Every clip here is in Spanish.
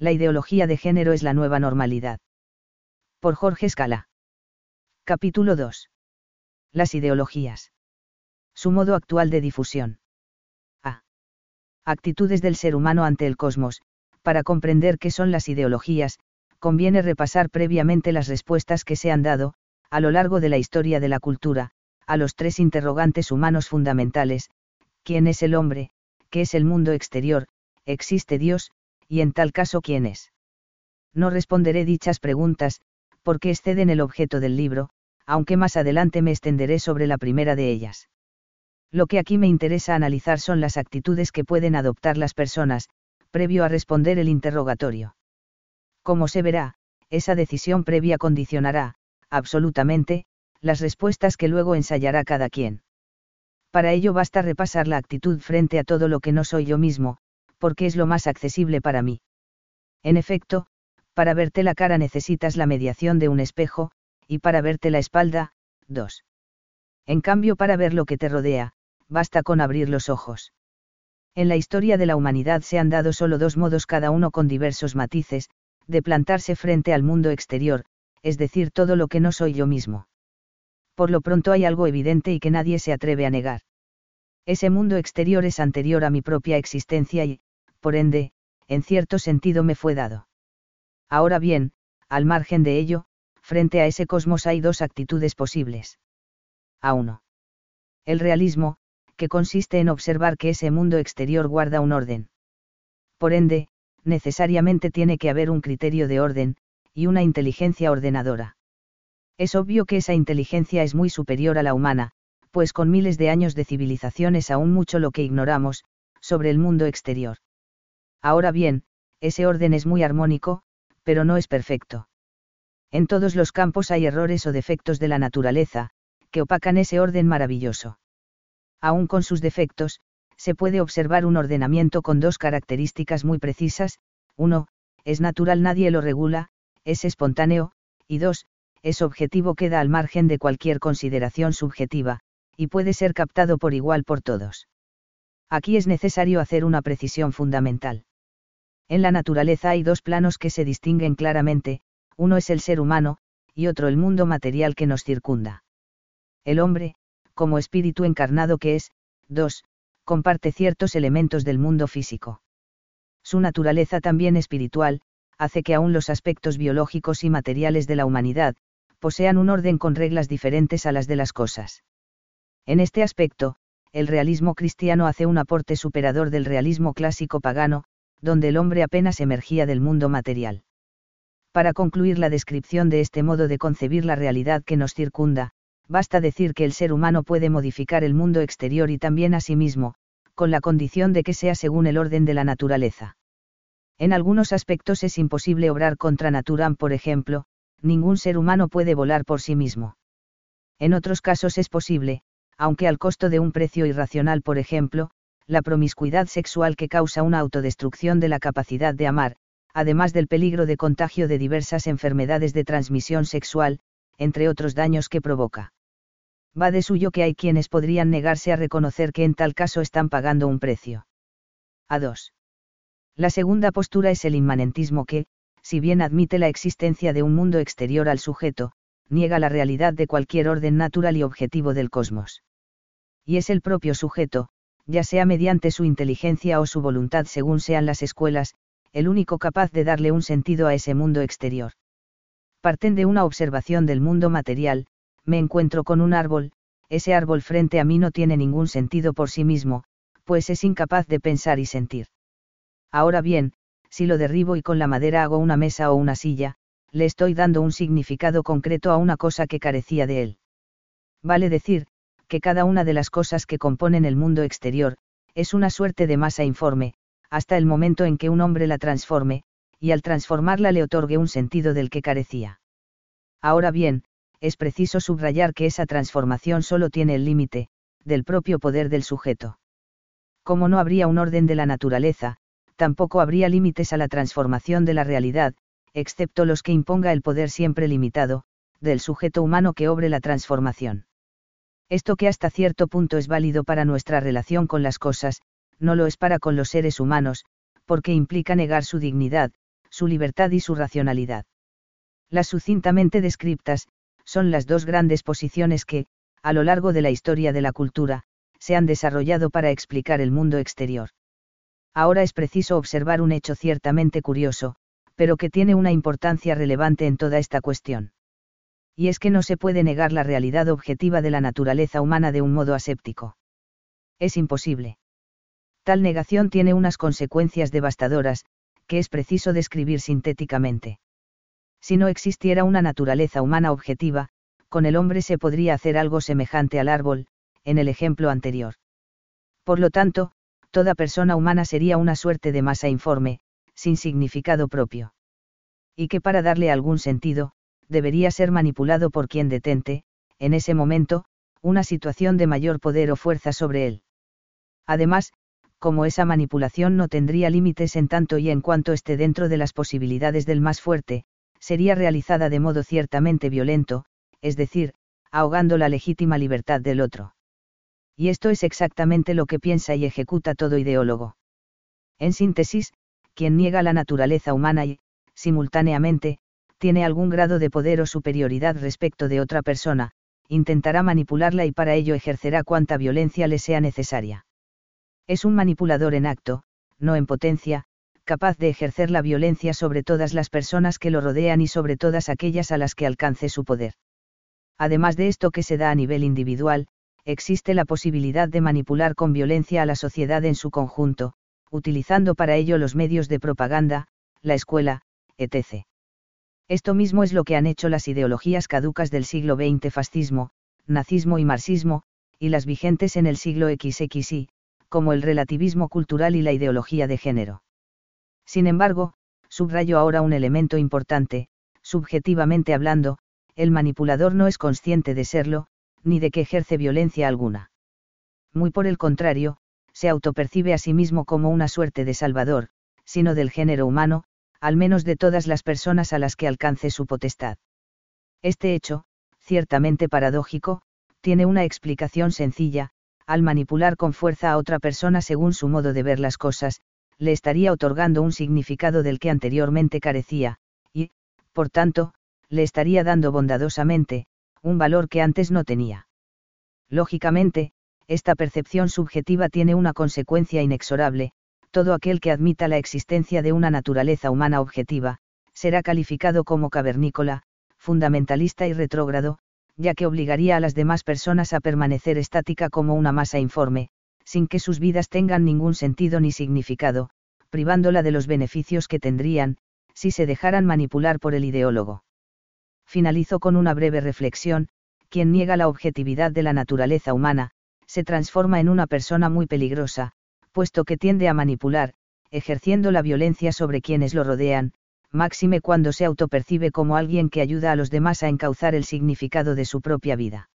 La ideología de género es la nueva normalidad. Por Jorge Escala. Capítulo 2. Las ideologías. Su modo actual de difusión. A. Actitudes del ser humano ante el cosmos. Para comprender qué son las ideologías, conviene repasar previamente las respuestas que se han dado, a lo largo de la historia de la cultura, a los tres interrogantes humanos fundamentales, ¿quién es el hombre? ¿Qué es el mundo exterior? ¿Existe Dios? Y en tal caso quién es. No responderé dichas preguntas, porque exceden el objeto del libro, aunque más adelante me extenderé sobre la primera de ellas. Lo que aquí me interesa analizar son las actitudes que pueden adoptar las personas, previo a responder el interrogatorio. Como se verá, esa decisión previa condicionará, absolutamente, las respuestas que luego ensayará cada quien. Para ello basta repasar la actitud frente a todo lo que no soy yo mismo, porque es lo más accesible para mí. En efecto, para verte la cara necesitas la mediación de un espejo, y para verte la espalda, dos. En cambio, para ver lo que te rodea, basta con abrir los ojos. En la historia de la humanidad se han dado solo dos modos cada uno con diversos matices, de plantarse frente al mundo exterior, es decir, todo lo que no soy yo mismo. Por lo pronto hay algo evidente y que nadie se atreve a negar. Ese mundo exterior es anterior a mi propia existencia y, por ende, en cierto sentido me fue dado. Ahora bien, al margen de ello, frente a ese cosmos hay dos actitudes posibles. A uno. El realismo, que consiste en observar que ese mundo exterior guarda un orden. Por ende, necesariamente tiene que haber un criterio de orden, y una inteligencia ordenadora. Es obvio que esa inteligencia es muy superior a la humana, pues con miles de años de civilización es aún mucho lo que ignoramos, sobre el mundo exterior. Ahora bien, ese orden es muy armónico, pero no es perfecto. En todos los campos hay errores o defectos de la naturaleza, que opacan ese orden maravilloso. Aún con sus defectos, se puede observar un ordenamiento con dos características muy precisas, uno, es natural nadie lo regula, es espontáneo, y dos, es objetivo queda al margen de cualquier consideración subjetiva, y puede ser captado por igual por todos. Aquí es necesario hacer una precisión fundamental. En la naturaleza hay dos planos que se distinguen claramente, uno es el ser humano, y otro el mundo material que nos circunda. El hombre, como espíritu encarnado que es, dos, comparte ciertos elementos del mundo físico. Su naturaleza también espiritual, hace que aún los aspectos biológicos y materiales de la humanidad, posean un orden con reglas diferentes a las de las cosas. En este aspecto, el realismo cristiano hace un aporte superador del realismo clásico pagano, donde el hombre apenas emergía del mundo material. Para concluir la descripción de este modo de concebir la realidad que nos circunda, basta decir que el ser humano puede modificar el mundo exterior y también a sí mismo, con la condición de que sea según el orden de la naturaleza. En algunos aspectos es imposible obrar contra naturam, por ejemplo, ningún ser humano puede volar por sí mismo. En otros casos es posible, aunque al costo de un precio irracional, por ejemplo, la promiscuidad sexual que causa una autodestrucción de la capacidad de amar, además del peligro de contagio de diversas enfermedades de transmisión sexual, entre otros daños que provoca. Va de suyo que hay quienes podrían negarse a reconocer que en tal caso están pagando un precio. A 2. La segunda postura es el inmanentismo que, si bien admite la existencia de un mundo exterior al sujeto, niega la realidad de cualquier orden natural y objetivo del cosmos. Y es el propio sujeto, ya sea mediante su inteligencia o su voluntad según sean las escuelas, el único capaz de darle un sentido a ese mundo exterior. Parten de una observación del mundo material, me encuentro con un árbol, ese árbol frente a mí no tiene ningún sentido por sí mismo, pues es incapaz de pensar y sentir. Ahora bien, si lo derribo y con la madera hago una mesa o una silla, le estoy dando un significado concreto a una cosa que carecía de él. Vale decir, que cada una de las cosas que componen el mundo exterior, es una suerte de masa informe, hasta el momento en que un hombre la transforme, y al transformarla le otorgue un sentido del que carecía. Ahora bien, es preciso subrayar que esa transformación solo tiene el límite, del propio poder del sujeto. Como no habría un orden de la naturaleza, tampoco habría límites a la transformación de la realidad, excepto los que imponga el poder siempre limitado, del sujeto humano que obre la transformación. Esto que hasta cierto punto es válido para nuestra relación con las cosas, no lo es para con los seres humanos, porque implica negar su dignidad, su libertad y su racionalidad. Las sucintamente descriptas, son las dos grandes posiciones que, a lo largo de la historia de la cultura, se han desarrollado para explicar el mundo exterior. Ahora es preciso observar un hecho ciertamente curioso, pero que tiene una importancia relevante en toda esta cuestión. Y es que no se puede negar la realidad objetiva de la naturaleza humana de un modo aséptico. Es imposible. Tal negación tiene unas consecuencias devastadoras, que es preciso describir sintéticamente. Si no existiera una naturaleza humana objetiva, con el hombre se podría hacer algo semejante al árbol, en el ejemplo anterior. Por lo tanto, toda persona humana sería una suerte de masa informe, sin significado propio. Y que para darle algún sentido, debería ser manipulado por quien detente, en ese momento, una situación de mayor poder o fuerza sobre él. Además, como esa manipulación no tendría límites en tanto y en cuanto esté dentro de las posibilidades del más fuerte, sería realizada de modo ciertamente violento, es decir, ahogando la legítima libertad del otro. Y esto es exactamente lo que piensa y ejecuta todo ideólogo. En síntesis, quien niega la naturaleza humana y, simultáneamente, tiene algún grado de poder o superioridad respecto de otra persona, intentará manipularla y para ello ejercerá cuanta violencia le sea necesaria. Es un manipulador en acto, no en potencia, capaz de ejercer la violencia sobre todas las personas que lo rodean y sobre todas aquellas a las que alcance su poder. Además de esto que se da a nivel individual, existe la posibilidad de manipular con violencia a la sociedad en su conjunto, utilizando para ello los medios de propaganda, la escuela, etc. Esto mismo es lo que han hecho las ideologías caducas del siglo XX fascismo, nazismo y marxismo, y las vigentes en el siglo XXI, como el relativismo cultural y la ideología de género. Sin embargo, subrayo ahora un elemento importante, subjetivamente hablando, el manipulador no es consciente de serlo, ni de que ejerce violencia alguna. Muy por el contrario, se autopercibe a sí mismo como una suerte de salvador, sino del género humano, al menos de todas las personas a las que alcance su potestad. Este hecho, ciertamente paradójico, tiene una explicación sencilla, al manipular con fuerza a otra persona según su modo de ver las cosas, le estaría otorgando un significado del que anteriormente carecía, y, por tanto, le estaría dando bondadosamente, un valor que antes no tenía. Lógicamente, esta percepción subjetiva tiene una consecuencia inexorable, todo aquel que admita la existencia de una naturaleza humana objetiva, será calificado como cavernícola, fundamentalista y retrógrado, ya que obligaría a las demás personas a permanecer estática como una masa informe, sin que sus vidas tengan ningún sentido ni significado, privándola de los beneficios que tendrían, si se dejaran manipular por el ideólogo. Finalizo con una breve reflexión, quien niega la objetividad de la naturaleza humana, se transforma en una persona muy peligrosa, puesto que tiende a manipular, ejerciendo la violencia sobre quienes lo rodean, máxime cuando se autopercibe como alguien que ayuda a los demás a encauzar el significado de su propia vida.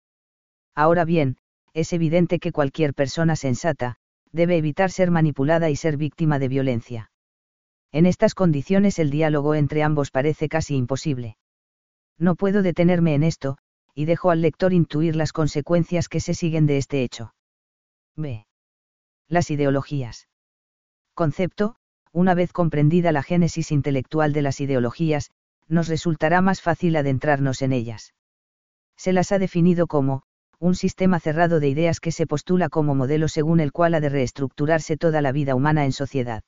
Ahora bien, es evidente que cualquier persona sensata, debe evitar ser manipulada y ser víctima de violencia. En estas condiciones el diálogo entre ambos parece casi imposible. No puedo detenerme en esto, y dejo al lector intuir las consecuencias que se siguen de este hecho. B. Las ideologías. Concepto, una vez comprendida la génesis intelectual de las ideologías, nos resultará más fácil adentrarnos en ellas. Se las ha definido como, un sistema cerrado de ideas que se postula como modelo según el cual ha de reestructurarse toda la vida humana en sociedad.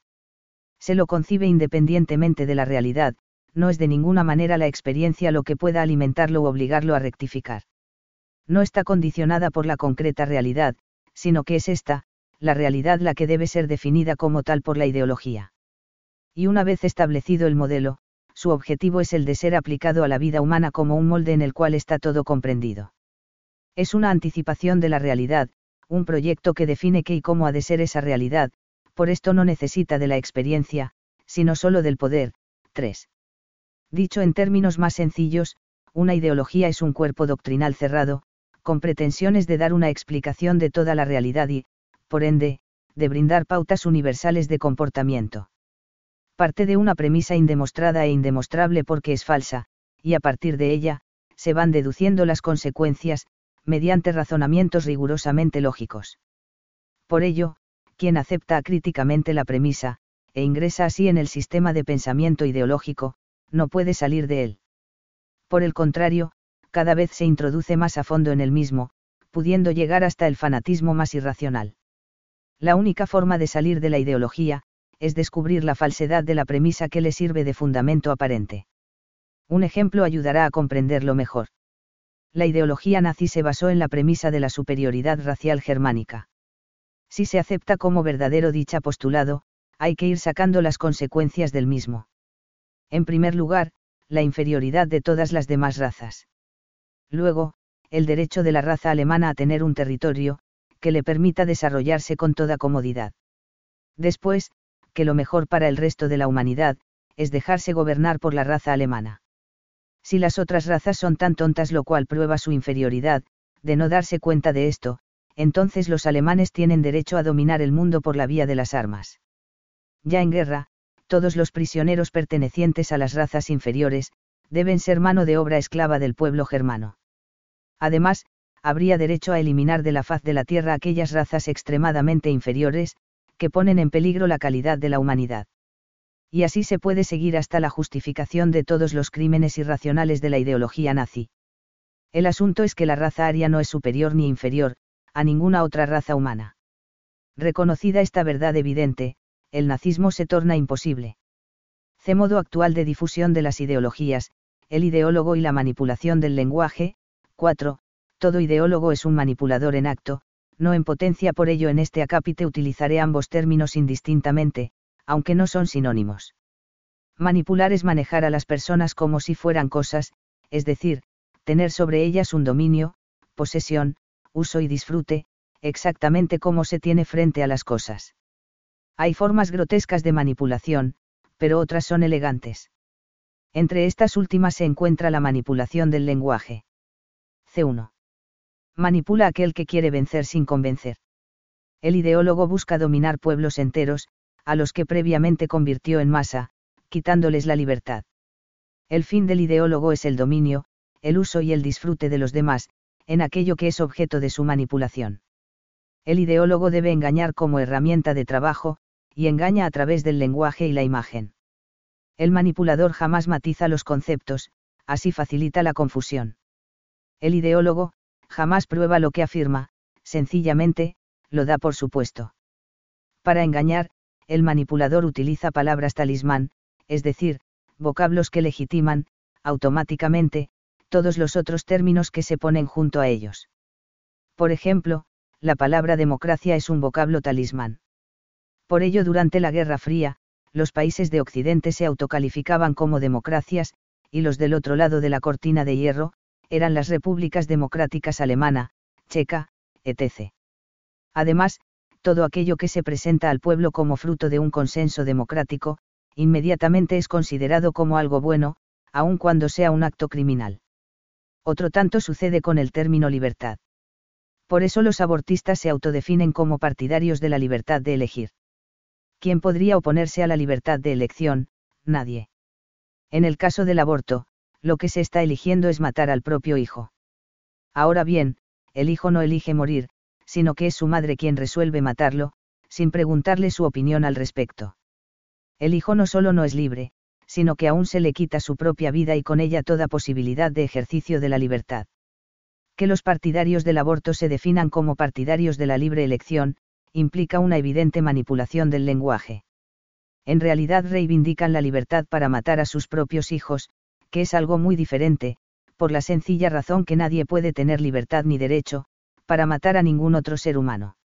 Se lo concibe independientemente de la realidad, no es de ninguna manera la experiencia lo que pueda alimentarlo o obligarlo a rectificar. No está condicionada por la concreta realidad, sino que es esta, la realidad la que debe ser definida como tal por la ideología. Y una vez establecido el modelo, su objetivo es el de ser aplicado a la vida humana como un molde en el cual está todo comprendido. Es una anticipación de la realidad, un proyecto que define qué y cómo ha de ser esa realidad, por esto no necesita de la experiencia, sino solo del poder. 3. Dicho en términos más sencillos, una ideología es un cuerpo doctrinal cerrado, con pretensiones de dar una explicación de toda la realidad y, por ende, de brindar pautas universales de comportamiento. Parte de una premisa indemostrada e indemostrable porque es falsa, y a partir de ella, se van deduciendo las consecuencias, mediante razonamientos rigurosamente lógicos. Por ello, quien acepta críticamente la premisa, e ingresa así en el sistema de pensamiento ideológico, no puede salir de él. Por el contrario, cada vez se introduce más a fondo en el mismo, pudiendo llegar hasta el fanatismo más irracional. La única forma de salir de la ideología, es descubrir la falsedad de la premisa que le sirve de fundamento aparente. Un ejemplo ayudará a comprenderlo mejor. La ideología nazi se basó en la premisa de la superioridad racial germánica. Si se acepta como verdadero dicha postulado, hay que ir sacando las consecuencias del mismo. En primer lugar, la inferioridad de todas las demás razas. Luego, el derecho de la raza alemana a tener un territorio, que le permita desarrollarse con toda comodidad. Después, que lo mejor para el resto de la humanidad, es dejarse gobernar por la raza alemana. Si las otras razas son tan tontas lo cual prueba su inferioridad, de no darse cuenta de esto, entonces los alemanes tienen derecho a dominar el mundo por la vía de las armas. Ya en guerra, todos los prisioneros pertenecientes a las razas inferiores, deben ser mano de obra esclava del pueblo germano. Además, habría derecho a eliminar de la faz de la tierra aquellas razas extremadamente inferiores, que ponen en peligro la calidad de la humanidad. Y así se puede seguir hasta la justificación de todos los crímenes irracionales de la ideología nazi. El asunto es que la raza aria no es superior ni inferior, a ninguna otra raza humana. Reconocida esta verdad evidente, el nazismo se torna imposible. C. Modo actual de difusión de las ideologías, el ideólogo y la manipulación del lenguaje. 4. Todo ideólogo es un manipulador en acto, no en potencia por ello en este acápite utilizaré ambos términos indistintamente, aunque no son sinónimos. Manipular es manejar a las personas como si fueran cosas, es decir, tener sobre ellas un dominio, posesión, uso y disfrute, exactamente como se tiene frente a las cosas. Hay formas grotescas de manipulación, pero otras son elegantes. Entre estas últimas se encuentra la manipulación del lenguaje. C1. Manipula aquel que quiere vencer sin convencer. El ideólogo busca dominar pueblos enteros, a los que previamente convirtió en masa, quitándoles la libertad. El fin del ideólogo es el dominio, el uso y el disfrute de los demás, en aquello que es objeto de su manipulación. El ideólogo debe engañar como herramienta de trabajo, y engaña a través del lenguaje y la imagen. El manipulador jamás matiza los conceptos, así facilita la confusión. El ideólogo, jamás prueba lo que afirma, sencillamente, lo da por supuesto. Para engañar, el manipulador utiliza palabras talismán, es decir, vocablos que legitiman, automáticamente, todos los otros términos que se ponen junto a ellos. Por ejemplo, la palabra democracia es un vocablo talismán. Por ello, durante la Guerra Fría, los países de Occidente se autocalificaban como democracias, y los del otro lado de la cortina de hierro, eran las repúblicas democráticas alemana, checa, etc. Además, todo aquello que se presenta al pueblo como fruto de un consenso democrático, inmediatamente es considerado como algo bueno, aun cuando sea un acto criminal. Otro tanto sucede con el término libertad. Por eso los abortistas se autodefinen como partidarios de la libertad de elegir. ¿Quién podría oponerse a la libertad de elección? Nadie. En el caso del aborto, lo que se está eligiendo es matar al propio hijo. Ahora bien, el hijo no elige morir, sino que es su madre quien resuelve matarlo, sin preguntarle su opinión al respecto. El hijo no solo no es libre, sino que aún se le quita su propia vida y con ella toda posibilidad de ejercicio de la libertad. Que los partidarios del aborto se definan como partidarios de la libre elección, implica una evidente manipulación del lenguaje. En realidad reivindican la libertad para matar a sus propios hijos, que es algo muy diferente, por la sencilla razón que nadie puede tener libertad ni derecho, para matar a ningún otro ser humano.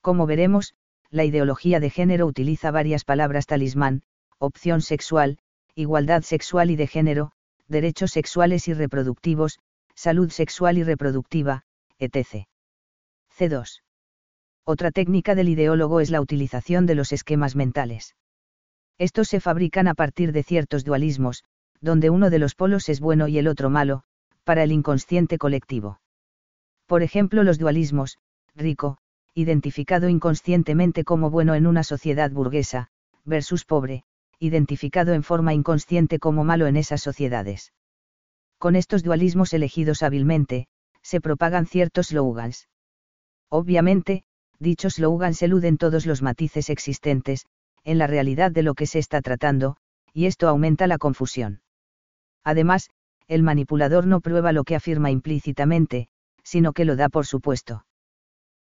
Como veremos, la ideología de género utiliza varias palabras talismán, opción sexual, igualdad sexual y de género, derechos sexuales y reproductivos, salud sexual y reproductiva, etc. C2. Otra técnica del ideólogo es la utilización de los esquemas mentales. Estos se fabrican a partir de ciertos dualismos, donde uno de los polos es bueno y el otro malo, para el inconsciente colectivo. Por ejemplo, los dualismos, rico, identificado inconscientemente como bueno en una sociedad burguesa, versus pobre, identificado en forma inconsciente como malo en esas sociedades. Con estos dualismos elegidos hábilmente, se propagan ciertos slogans. Obviamente, dichos slogans eluden todos los matices existentes, en la realidad de lo que se está tratando, y esto aumenta la confusión. Además, el manipulador no prueba lo que afirma implícitamente, sino que lo da por supuesto.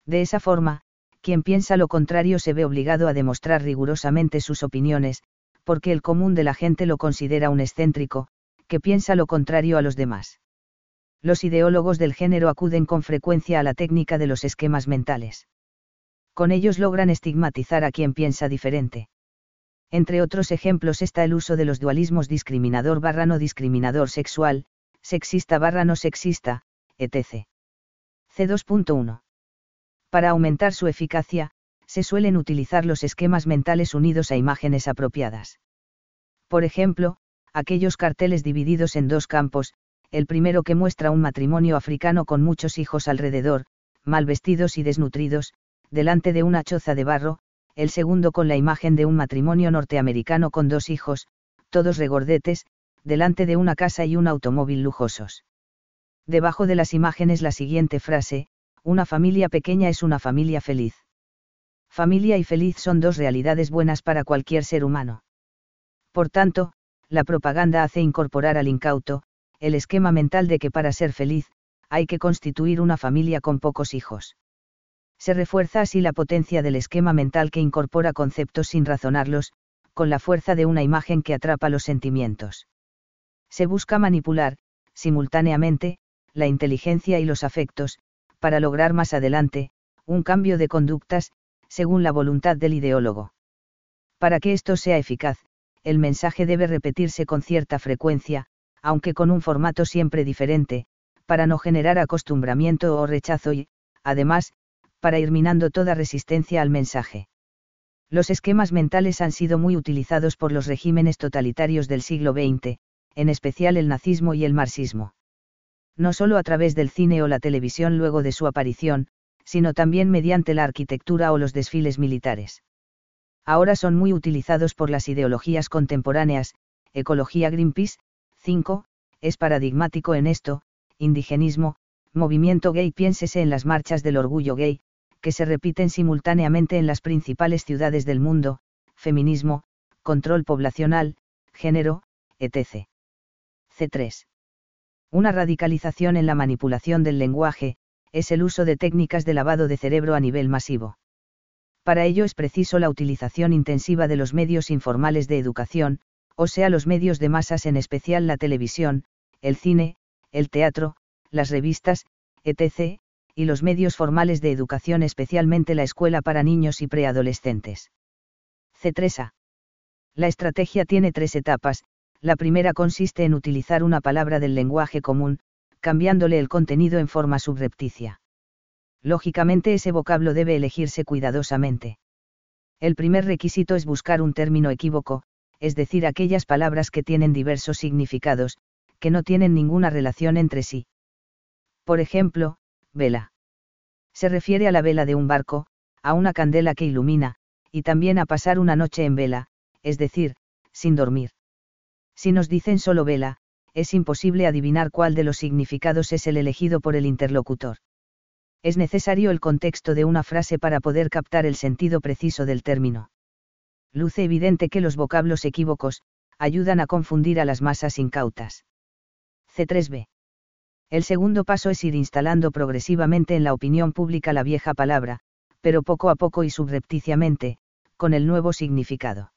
De esa forma, quien piensa lo contrario se ve obligado a demostrar rigurosamente sus opiniones, porque el común de la gente lo considera un excéntrico, que piensa lo contrario a los demás. Los ideólogos del género acuden con frecuencia a la técnica de los esquemas mentales. Con ellos logran estigmatizar a quien piensa diferente. Entre otros ejemplos está el uso de los dualismos discriminador barra no discriminador sexual, sexista barra no sexista, etc. C2.1. Para aumentar su eficacia, se suelen utilizar los esquemas mentales unidos a imágenes apropiadas. Por ejemplo, aquellos carteles divididos en dos campos, el primero que muestra un matrimonio africano con muchos hijos alrededor, mal vestidos y desnutridos, delante de una choza de barro, el segundo con la imagen de un matrimonio norteamericano con dos hijos, todos regordetes, delante de una casa y un automóvil lujosos. Debajo de las imágenes la siguiente frase, una familia pequeña es una familia feliz. Familia y feliz son dos realidades buenas para cualquier ser humano. Por tanto, la propaganda hace incorporar al incauto, el esquema mental de que para ser feliz, hay que constituir una familia con pocos hijos. Se refuerza así la potencia del esquema mental que incorpora conceptos sin razonarlos, con la fuerza de una imagen que atrapa los sentimientos. Se busca manipular, simultáneamente, la inteligencia y los afectos, para lograr más adelante, un cambio de conductas, según la voluntad del ideólogo. Para que esto sea eficaz, el mensaje debe repetirse con cierta frecuencia, aunque con un formato siempre diferente, para no generar acostumbramiento o rechazo y, además, para ir minando toda resistencia al mensaje. Los esquemas mentales han sido muy utilizados por los regímenes totalitarios del siglo XX, en especial el nazismo y el marxismo. No solo a través del cine o la televisión luego de su aparición, sino también mediante la arquitectura o los desfiles militares. Ahora son muy utilizados por las ideologías contemporáneas, ecología Greenpeace, 5, es paradigmático en esto, indigenismo, movimiento gay piénsese en las marchas del orgullo gay, que se repiten simultáneamente en las principales ciudades del mundo, feminismo, control poblacional, género, etc. C3. Una radicalización en la manipulación del lenguaje, es el uso de técnicas de lavado de cerebro a nivel masivo. Para ello es preciso la utilización intensiva de los medios informales de educación, o sea los medios de masas en especial la televisión, el cine, el teatro, las revistas, etc., y los medios formales de educación especialmente la escuela para niños y preadolescentes. C3A. La estrategia tiene tres etapas, la primera consiste en utilizar una palabra del lenguaje común, cambiándole el contenido en forma subrepticia. Lógicamente ese vocablo debe elegirse cuidadosamente. El primer requisito es buscar un término equívoco, es decir, aquellas palabras que tienen diversos significados, que no tienen ninguna relación entre sí. Por ejemplo, vela. Se refiere a la vela de un barco, a una candela que ilumina, y también a pasar una noche en vela, es decir, sin dormir. Si nos dicen solo vela, es imposible adivinar cuál de los significados es el elegido por el interlocutor. Es necesario el contexto de una frase para poder captar el sentido preciso del término. Luce evidente que los vocablos equívocos, ayudan a confundir a las masas incautas. C3b. El segundo paso es ir instalando progresivamente en la opinión pública la vieja palabra, pero poco a poco y subrepticiamente, con el nuevo significado.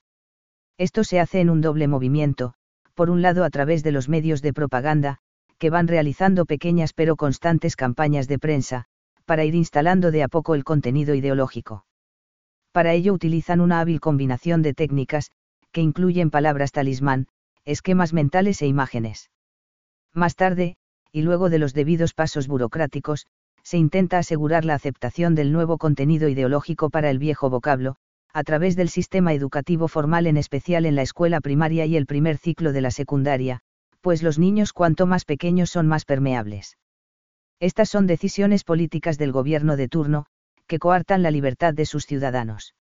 Esto se hace en un doble movimiento, por un lado a través de los medios de propaganda, que van realizando pequeñas pero constantes campañas de prensa, para ir instalando de a poco el contenido ideológico. Para ello utilizan una hábil combinación de técnicas, que incluyen palabras talismán, esquemas mentales e imágenes. Más tarde, y luego de los debidos pasos burocráticos, se intenta asegurar la aceptación del nuevo contenido ideológico para el viejo vocablo, a través del sistema educativo formal en especial en la escuela primaria y el primer ciclo de la secundaria, pues los niños cuanto más pequeños son más permeables. Estas son decisiones políticas del gobierno de turno, que coartan la libertad de sus ciudadanos.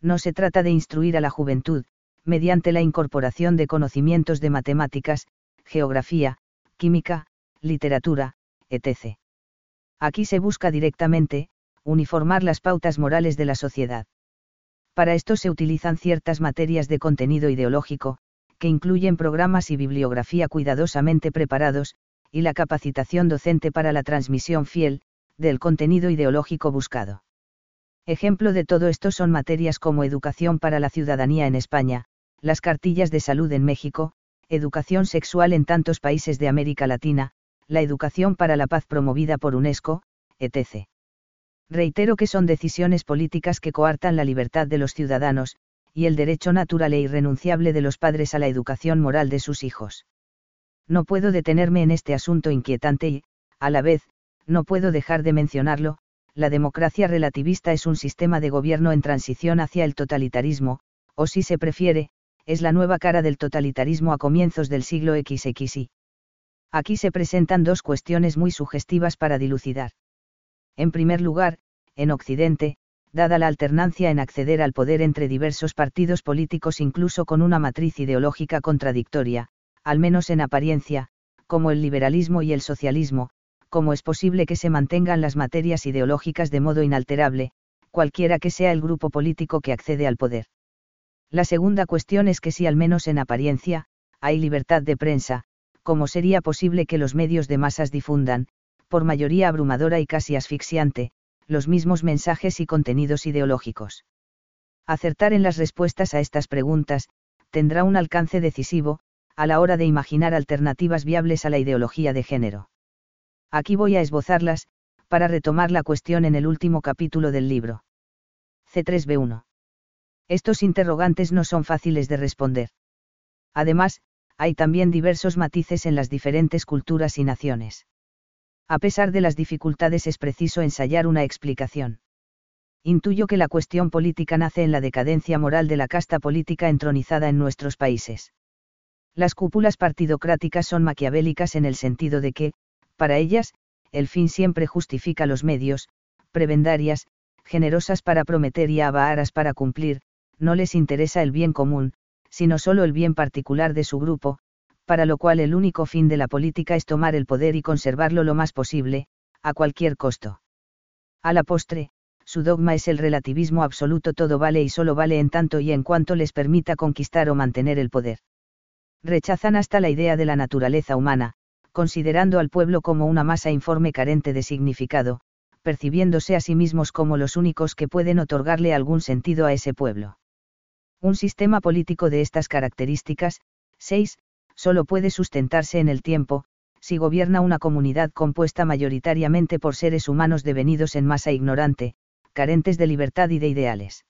No se trata de instruir a la juventud, mediante la incorporación de conocimientos de matemáticas, geografía, química, literatura, etc. Aquí se busca directamente, uniformar las pautas morales de la sociedad. Para esto se utilizan ciertas materias de contenido ideológico, que incluyen programas y bibliografía cuidadosamente preparados, y la capacitación docente para la transmisión fiel, del contenido ideológico buscado. Ejemplo de todo esto son materias como educación para la ciudadanía en España, las cartillas de salud en México, educación sexual en tantos países de América Latina, la educación para la paz promovida por UNESCO, etc. Reitero que son decisiones políticas que coartan la libertad de los ciudadanos, y el derecho natural e irrenunciable de los padres a la educación moral de sus hijos. No puedo detenerme en este asunto inquietante y, a la vez, no puedo dejar de mencionarlo, la democracia relativista es un sistema de gobierno en transición hacia el totalitarismo, o si se prefiere, es la nueva cara del totalitarismo a comienzos del siglo XXI. Aquí se presentan dos cuestiones muy sugestivas para dilucidar. En primer lugar, en Occidente, dada la alternancia en acceder al poder entre diversos partidos políticos incluso con una matriz ideológica contradictoria, al menos en apariencia, como el liberalismo y el socialismo, cómo es posible que se mantengan las materias ideológicas de modo inalterable, cualquiera que sea el grupo político que accede al poder. La segunda cuestión es que si al menos en apariencia, hay libertad de prensa, ¿cómo sería posible que los medios de masas difundan, por mayoría abrumadora y casi asfixiante, los mismos mensajes y contenidos ideológicos. Acertar en las respuestas a estas preguntas, tendrá un alcance decisivo, a la hora de imaginar alternativas viables a la ideología de género. Aquí voy a esbozarlas, para retomar la cuestión en el último capítulo del libro. C3B1. Estos interrogantes no son fáciles de responder. Además, hay también diversos matices en las diferentes culturas y naciones. A pesar de las dificultades es preciso ensayar una explicación. Intuyo que la cuestión política nace en la decadencia moral de la casta política entronizada en nuestros países. Las cúpulas partidocráticas son maquiavélicas en el sentido de que, para ellas, el fin siempre justifica los medios, prebendarias, generosas para prometer y avaras para cumplir, no les interesa el bien común, sino solo el bien particular de su grupo, para lo cual el único fin de la política es tomar el poder y conservarlo lo más posible, a cualquier costo. A la postre, su dogma es el relativismo absoluto todo vale y solo vale en tanto y en cuanto les permita conquistar o mantener el poder. Rechazan hasta la idea de la naturaleza humana, considerando al pueblo como una masa informe carente de significado, percibiéndose a sí mismos como los únicos que pueden otorgarle algún sentido a ese pueblo. Un sistema político de estas características, 6, solo puede sustentarse en el tiempo, si gobierna una comunidad compuesta mayoritariamente por seres humanos devenidos en masa ignorante, carentes de libertad y de ideales.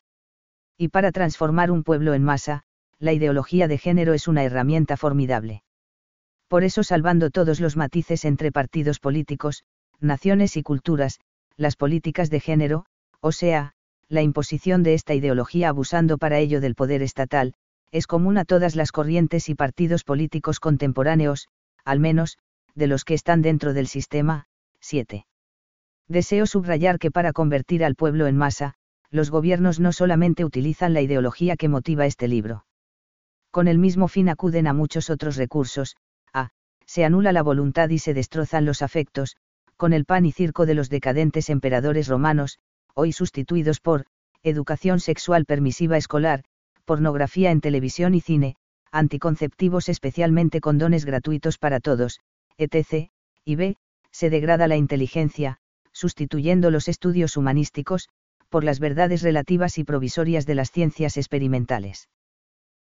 Y para transformar un pueblo en masa, la ideología de género es una herramienta formidable. Por eso salvando todos los matices entre partidos políticos, naciones y culturas, las políticas de género, o sea, la imposición de esta ideología abusando para ello del poder estatal, es común a todas las corrientes y partidos políticos contemporáneos, al menos, de los que están dentro del sistema. 7. Deseo subrayar que para convertir al pueblo en masa, los gobiernos no solamente utilizan la ideología que motiva este libro. Con el mismo fin acuden a muchos otros recursos, a, se anula la voluntad y se destrozan los afectos, con el pan y circo de los decadentes emperadores romanos, hoy sustituidos por, educación sexual permisiva escolar, pornografía en televisión y cine, anticonceptivos especialmente condones gratuitos para todos, etc., y b. se degrada la inteligencia, sustituyendo los estudios humanísticos, por las verdades relativas y provisorias de las ciencias experimentales.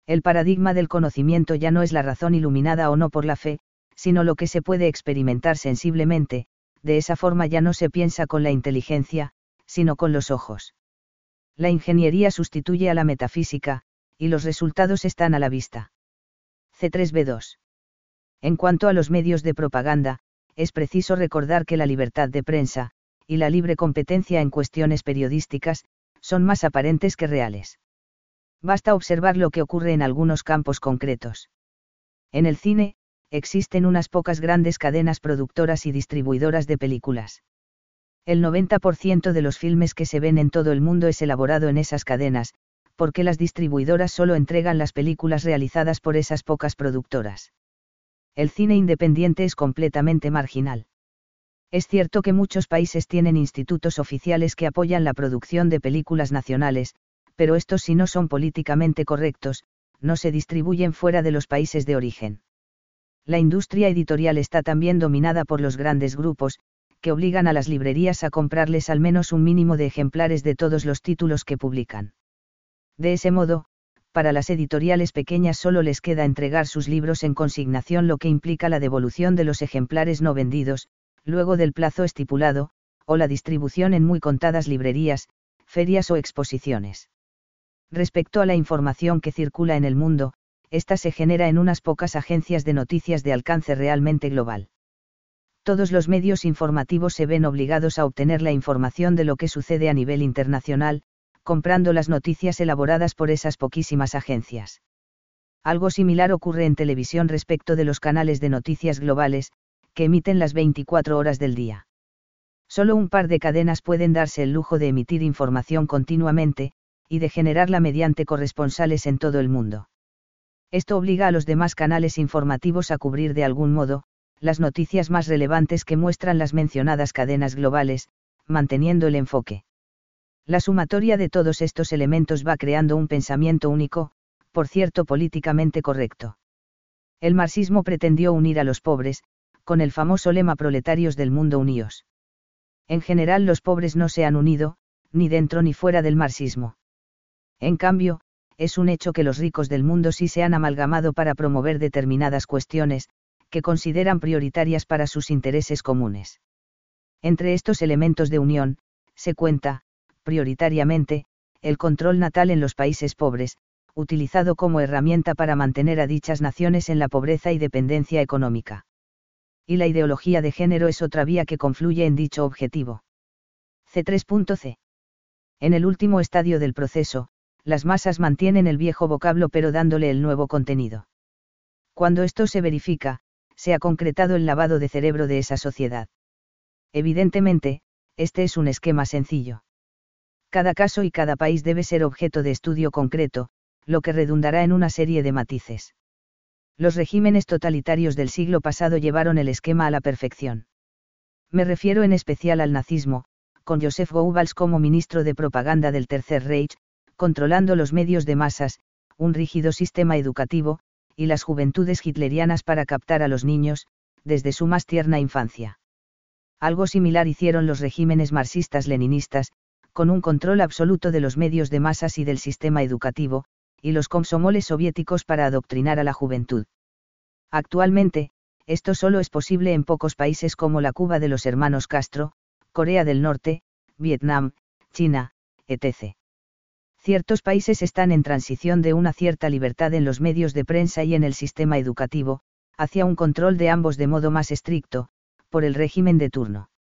El paradigma del conocimiento ya no es la razón iluminada o no por la fe, sino lo que se puede experimentar sensiblemente, de esa forma ya no se piensa con la inteligencia, sino con los ojos. La ingeniería sustituye a la metafísica, y los resultados están a la vista. C3B2. En cuanto a los medios de propaganda, es preciso recordar que la libertad de prensa, y la libre competencia en cuestiones periodísticas, son más aparentes que reales. Basta observar lo que ocurre en algunos campos concretos. En el cine, existen unas pocas grandes cadenas productoras y distribuidoras de películas. El 90% de los filmes que se ven en todo el mundo es elaborado en esas cadenas, porque las distribuidoras solo entregan las películas realizadas por esas pocas productoras. El cine independiente es completamente marginal. Es cierto que muchos países tienen institutos oficiales que apoyan la producción de películas nacionales, pero estos si no son políticamente correctos, no se distribuyen fuera de los países de origen. La industria editorial está también dominada por los grandes grupos, que obligan a las librerías a comprarles al menos un mínimo de ejemplares de todos los títulos que publican. De ese modo, para las editoriales pequeñas solo les queda entregar sus libros en consignación lo que implica la devolución de los ejemplares no vendidos, luego del plazo estipulado, o la distribución en muy contadas librerías, ferias o exposiciones. Respecto a la información que circula en el mundo, esta se genera en unas pocas agencias de noticias de alcance realmente global. Todos los medios informativos se ven obligados a obtener la información de lo que sucede a nivel internacional, comprando las noticias elaboradas por esas poquísimas agencias. Algo similar ocurre en televisión respecto de los canales de noticias globales, que emiten las 24 horas del día. Solo un par de cadenas pueden darse el lujo de emitir información continuamente, y de generarla mediante corresponsales en todo el mundo. Esto obliga a los demás canales informativos a cubrir de algún modo, las noticias más relevantes que muestran las mencionadas cadenas globales, manteniendo el enfoque. La sumatoria de todos estos elementos va creando un pensamiento único, por cierto políticamente correcto. El marxismo pretendió unir a los pobres, con el famoso lema proletarios del mundo unidos. En general los pobres no se han unido, ni dentro ni fuera del marxismo. En cambio, es un hecho que los ricos del mundo sí se han amalgamado para promover determinadas cuestiones, que consideran prioritarias para sus intereses comunes. Entre estos elementos de unión, se cuenta, prioritariamente, el control natal en los países pobres, utilizado como herramienta para mantener a dichas naciones en la pobreza y dependencia económica. Y la ideología de género es otra vía que confluye en dicho objetivo. C3.c. En el último estadio del proceso, las masas mantienen el viejo vocablo pero dándole el nuevo contenido. Cuando esto se verifica, se ha concretado el lavado de cerebro de esa sociedad. Evidentemente, este es un esquema sencillo. Cada caso y cada país debe ser objeto de estudio concreto, lo que redundará en una serie de matices. Los regímenes totalitarios del siglo pasado llevaron el esquema a la perfección. Me refiero en especial al nazismo, con Joseph Goebbels como ministro de propaganda del Tercer Reich, controlando los medios de masas, un rígido sistema educativo, y las juventudes hitlerianas para captar a los niños, desde su más tierna infancia. Algo similar hicieron los regímenes marxistas-leninistas, con un control absoluto de los medios de masas y del sistema educativo, y los komsomoles soviéticos para adoctrinar a la juventud. Actualmente, esto solo es posible en pocos países como la Cuba de los hermanos Castro, Corea del Norte, Vietnam, China, etc ciertos países están en transición de una cierta libertad en los medios de prensa y en el sistema educativo, hacia un control de ambos de modo más estricto, por el régimen de turno.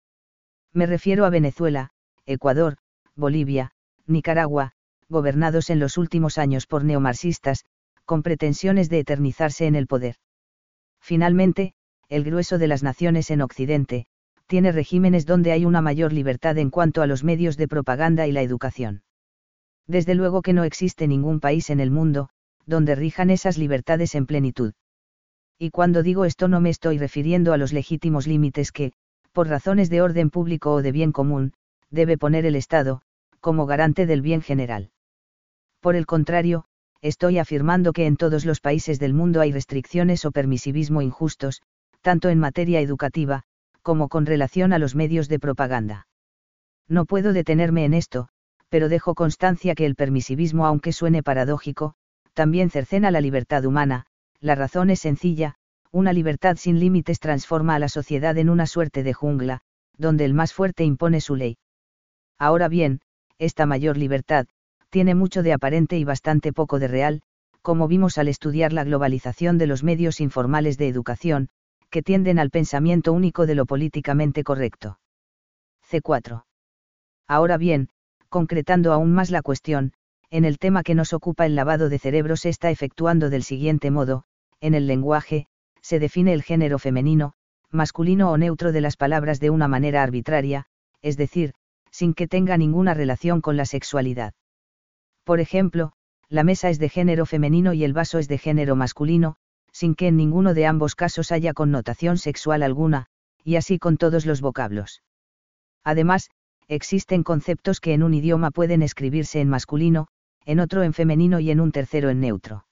Me refiero a Venezuela, Ecuador, Bolivia, Nicaragua, gobernados en los últimos años por neomarxistas, con pretensiones de eternizarse en el poder. Finalmente, el grueso de las naciones en Occidente, tiene regímenes donde hay una mayor libertad en cuanto a los medios de propaganda y la educación desde luego que no existe ningún país en el mundo, donde rijan esas libertades en plenitud. Y cuando digo esto no me estoy refiriendo a los legítimos límites que, por razones de orden público o de bien común, debe poner el Estado, como garante del bien general. Por el contrario, estoy afirmando que en todos los países del mundo hay restricciones o permisivismo injustos, tanto en materia educativa, como con relación a los medios de propaganda. No puedo detenerme en esto, pero dejo constancia que el permisivismo, aunque suene paradójico, también cercena la libertad humana, la razón es sencilla, una libertad sin límites transforma a la sociedad en una suerte de jungla, donde el más fuerte impone su ley. Ahora bien, esta mayor libertad, tiene mucho de aparente y bastante poco de real, como vimos al estudiar la globalización de los medios informales de educación, que tienden al pensamiento único de lo políticamente correcto. C4. Ahora bien, concretando aún más la cuestión, en el tema que nos ocupa el lavado de cerebro se está efectuando del siguiente modo, en el lenguaje, se define el género femenino, masculino o neutro de las palabras de una manera arbitraria, es decir, sin que tenga ninguna relación con la sexualidad. Por ejemplo, la mesa es de género femenino y el vaso es de género masculino, sin que en ninguno de ambos casos haya connotación sexual alguna, y así con todos los vocablos. Además, existen conceptos que en un idioma pueden escribirse en masculino, en otro en femenino y en un tercero en neutro.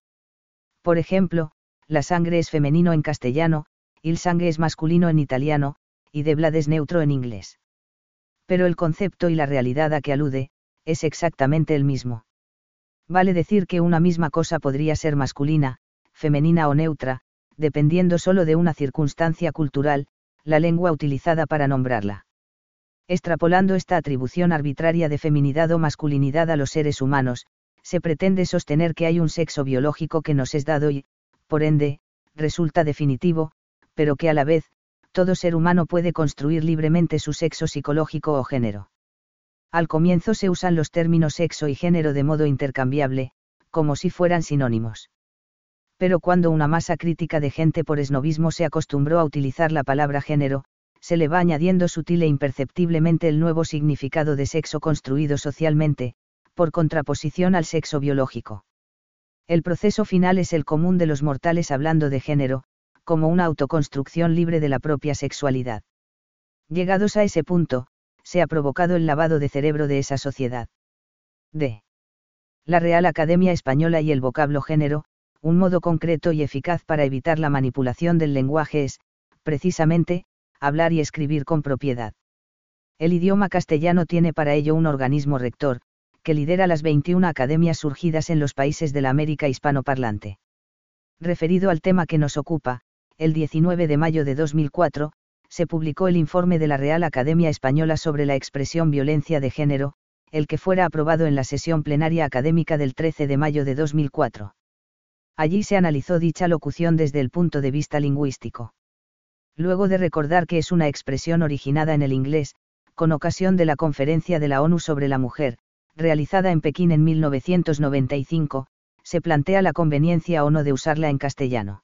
Por ejemplo, la sangre es femenino en castellano, il sangue es masculino en italiano, y de blood es neutro en inglés. Pero el concepto y la realidad a que alude, es exactamente el mismo. Vale decir que una misma cosa podría ser masculina, femenina o neutra, dependiendo solo de una circunstancia cultural, la lengua utilizada para nombrarla. Extrapolando esta atribución arbitraria de feminidad o masculinidad a los seres humanos, se pretende sostener que hay un sexo biológico que nos es dado y, por ende, resulta definitivo, pero que a la vez, todo ser humano puede construir libremente su sexo psicológico o género. Al comienzo se usan los términos sexo y género de modo intercambiable, como si fueran sinónimos. Pero cuando una masa crítica de gente por esnovismo se acostumbró a utilizar la palabra género, se le va añadiendo sutil e imperceptiblemente el nuevo significado de sexo construido socialmente, por contraposición al sexo biológico. El proceso final es el común de los mortales hablando de género, como una autoconstrucción libre de la propia sexualidad. Llegados a ese punto, se ha provocado el lavado de cerebro de esa sociedad. D. La Real Academia Española y el vocablo género, un modo concreto y eficaz para evitar la manipulación del lenguaje es, precisamente, hablar y escribir con propiedad. El idioma castellano tiene para ello un organismo rector, que lidera las 21 academias surgidas en los países de la América hispanoparlante. Referido al tema que nos ocupa, el 19 de mayo de 2004, se publicó el informe de la Real Academia Española sobre la expresión violencia de género, el que fuera aprobado en la sesión plenaria académica del 13 de mayo de 2004. Allí se analizó dicha locución desde el punto de vista lingüístico. Luego de recordar que es una expresión originada en el inglés, con ocasión de la Conferencia de la ONU sobre la Mujer, realizada en Pekín en 1995, se plantea la conveniencia o no de usarla en castellano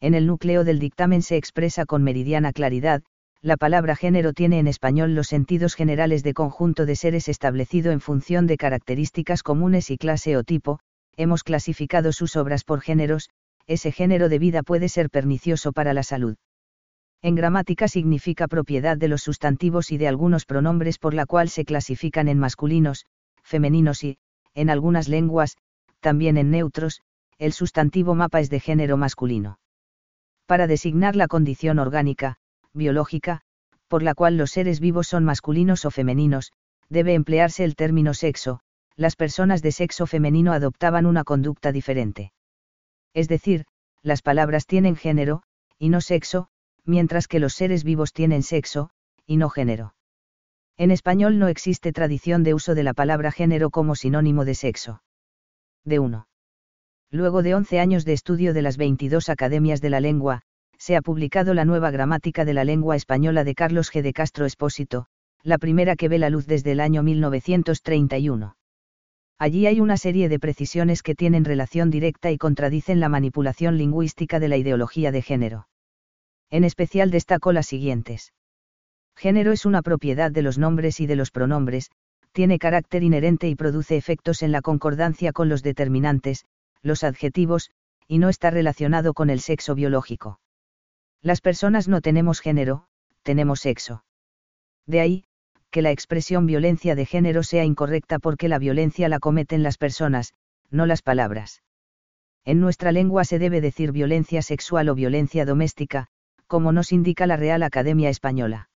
en el núcleo del dictamen se expresa con meridiana claridad, la palabra género tiene en español los sentidos generales de conjunto de seres establecido en función de características comunes y clase o tipo, hemos clasificado sus obras por géneros, ese género de vida puede ser pernicioso para la salud. En gramática significa propiedad de los sustantivos y de algunos pronombres por la cual se clasifican en masculinos, femeninos y, en algunas lenguas, también en neutros, el sustantivo mapa es de género masculino para designar la condición orgánica, biológica, por la cual los seres vivos son masculinos o femeninos, debe emplearse el término sexo, las personas de sexo femenino adoptaban una conducta diferente. Es decir, las palabras tienen género, y no sexo, mientras que los seres vivos tienen sexo, y no género. En español no existe tradición de uso de la palabra género como sinónimo de sexo. De 1 luego de 11 años de estudio de las 22 academias de la lengua, se ha publicado la nueva gramática de la lengua española de Carlos G. de Castro Espósito, la primera que ve la luz desde el año 1931. Allí hay una serie de precisiones que tienen relación directa y contradicen la manipulación lingüística de la ideología de género. En especial destaco las siguientes. Género es una propiedad de los nombres y de los pronombres, tiene carácter inherente y produce efectos en la concordancia con los determinantes, los adjetivos, y no está relacionado con el sexo biológico. Las personas no tenemos género, tenemos sexo. De ahí, que la expresión violencia de género sea incorrecta porque la violencia la cometen las personas, no las palabras. En nuestra lengua se debe decir violencia sexual o violencia doméstica, como nos indica la Real Academia Española.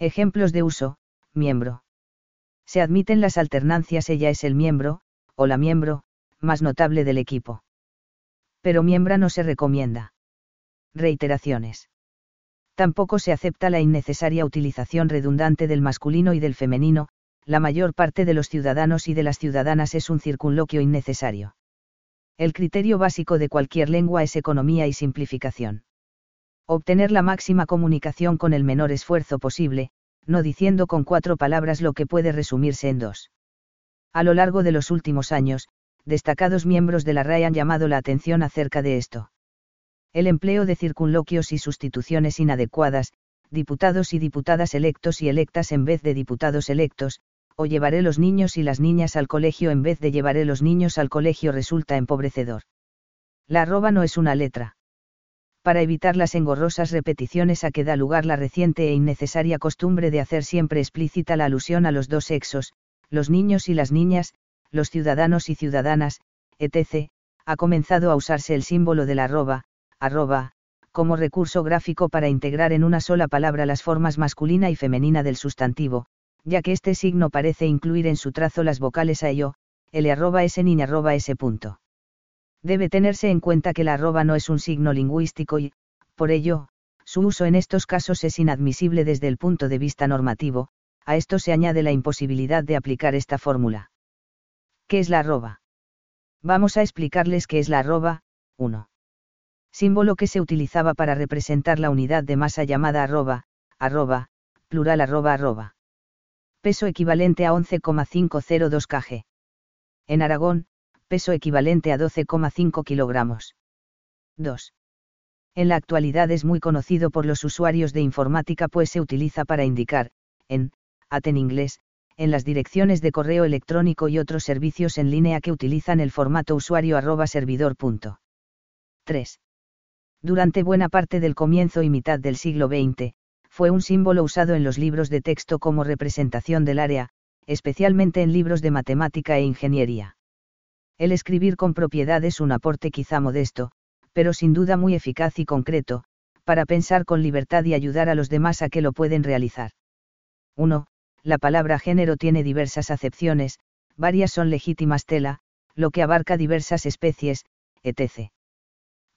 Ejemplos de uso, miembro. Se admiten las alternancias ella es el miembro, o la miembro, más notable del equipo. Pero miembra no se recomienda. Reiteraciones. Tampoco se acepta la innecesaria utilización redundante del masculino y del femenino, la mayor parte de los ciudadanos y de las ciudadanas es un circunloquio innecesario. El criterio básico de cualquier lengua es economía y simplificación. Obtener la máxima comunicación con el menor esfuerzo posible, no diciendo con cuatro palabras lo que puede resumirse en dos. A lo largo de los últimos años, destacados miembros de la RAE han llamado la atención acerca de esto. El empleo de circunloquios y sustituciones inadecuadas, diputados y diputadas electos y electas en vez de diputados electos, o llevaré los niños y las niñas al colegio en vez de llevaré los niños al colegio resulta empobrecedor. La arroba no es una letra. Para evitar las engorrosas repeticiones a que da lugar la reciente e innecesaria costumbre de hacer siempre explícita la alusión a los dos sexos, los niños y las niñas, los ciudadanos y ciudadanas, etc., ha comenzado a usarse el símbolo de la arroba, arroba, como recurso gráfico para integrar en una sola palabra las formas masculina y femenina del sustantivo, ya que este signo parece incluir en su trazo las vocales a ello, el arroba s niña arroba s punto. Debe tenerse en cuenta que la arroba no es un signo lingüístico y, por ello, su uso en estos casos es inadmisible desde el punto de vista normativo, a esto se añade la imposibilidad de aplicar esta fórmula. ¿Qué es la arroba? Vamos a explicarles qué es la arroba, 1. Símbolo que se utilizaba para representar la unidad de masa llamada arroba, arroba, plural arroba arroba. Peso equivalente a 11,502 kg. En Aragón, peso equivalente a 12,5 kilogramos. 2. En la actualidad es muy conocido por los usuarios de informática pues se utiliza para indicar, en, AT en inglés, en las direcciones de correo electrónico y otros servicios en línea que utilizan el formato usuario arroba servidor. 3. Durante buena parte del comienzo y mitad del siglo XX, fue un símbolo usado en los libros de texto como representación del área, especialmente en libros de matemática e ingeniería. El escribir con propiedad es un aporte quizá modesto, pero sin duda muy eficaz y concreto, para pensar con libertad y ayudar a los demás a que lo pueden realizar. 1. La palabra género tiene diversas acepciones, varias son legítimas tela, lo que abarca diversas especies, etc.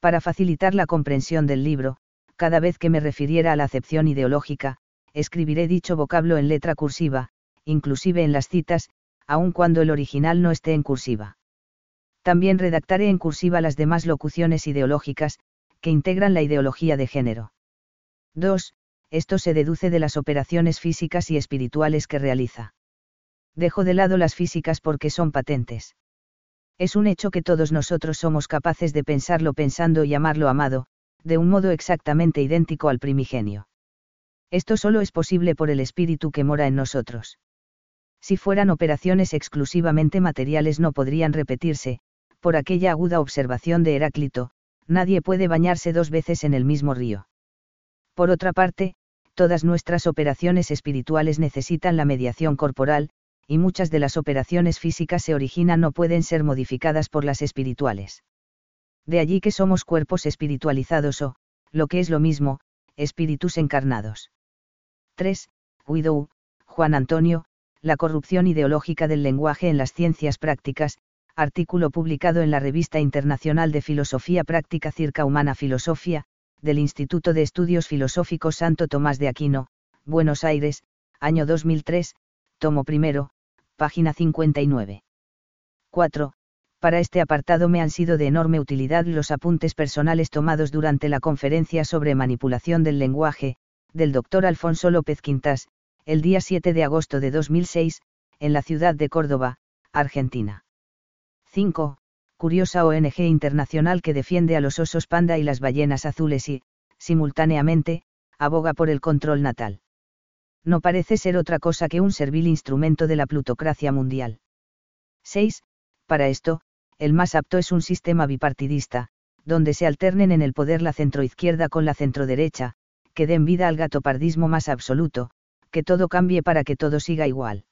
Para facilitar la comprensión del libro, cada vez que me refiriera a la acepción ideológica, escribiré dicho vocablo en letra cursiva, inclusive en las citas, aun cuando el original no esté en cursiva. También redactaré en cursiva las demás locuciones ideológicas, que integran la ideología de género. 2. Esto se deduce de las operaciones físicas y espirituales que realiza. Dejo de lado las físicas porque son patentes. Es un hecho que todos nosotros somos capaces de pensarlo pensando y amarlo amado, de un modo exactamente idéntico al primigenio. Esto solo es posible por el espíritu que mora en nosotros. Si fueran operaciones exclusivamente materiales no podrían repetirse, por aquella aguda observación de Heráclito, nadie puede bañarse dos veces en el mismo río. Por otra parte, todas nuestras operaciones espirituales necesitan la mediación corporal, y muchas de las operaciones físicas se originan o pueden ser modificadas por las espirituales. De allí que somos cuerpos espiritualizados o, lo que es lo mismo, espíritus encarnados. 3. Guido Juan Antonio, La corrupción ideológica del lenguaje en las ciencias prácticas, artículo publicado en la Revista Internacional de Filosofía Práctica Circa Humana Filosofía, del Instituto de Estudios Filosóficos Santo Tomás de Aquino, Buenos Aires, año 2003, tomo primero, página 59. 4. Para este apartado me han sido de enorme utilidad los apuntes personales tomados durante la conferencia sobre manipulación del lenguaje, del doctor Alfonso López Quintas, el día 7 de agosto de 2006, en la ciudad de Córdoba, Argentina. 5. Curiosa ONG internacional que defiende a los osos panda y las ballenas azules y, simultáneamente, aboga por el control natal. No parece ser otra cosa que un servil instrumento de la plutocracia mundial. 6. Para esto, el más apto es un sistema bipartidista, donde se alternen en el poder la centroizquierda con la centroderecha, que den vida al gatopardismo más absoluto, que todo cambie para que todo siga igual.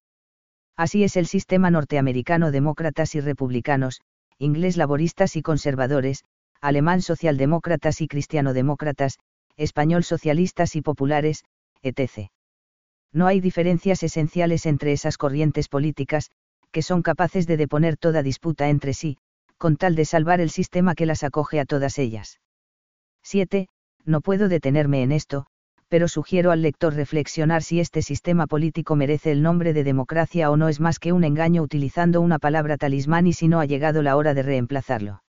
Así es el sistema norteamericano demócratas y republicanos, inglés laboristas y conservadores, alemán socialdemócratas y cristianodemócratas, español socialistas y populares, etc. No hay diferencias esenciales entre esas corrientes políticas, que son capaces de deponer toda disputa entre sí, con tal de salvar el sistema que las acoge a todas ellas. 7. No puedo detenerme en esto, pero sugiero al lector reflexionar si este sistema político merece el nombre de democracia o no es más que un engaño utilizando una palabra talismán y si no ha llegado la hora de reemplazarlo.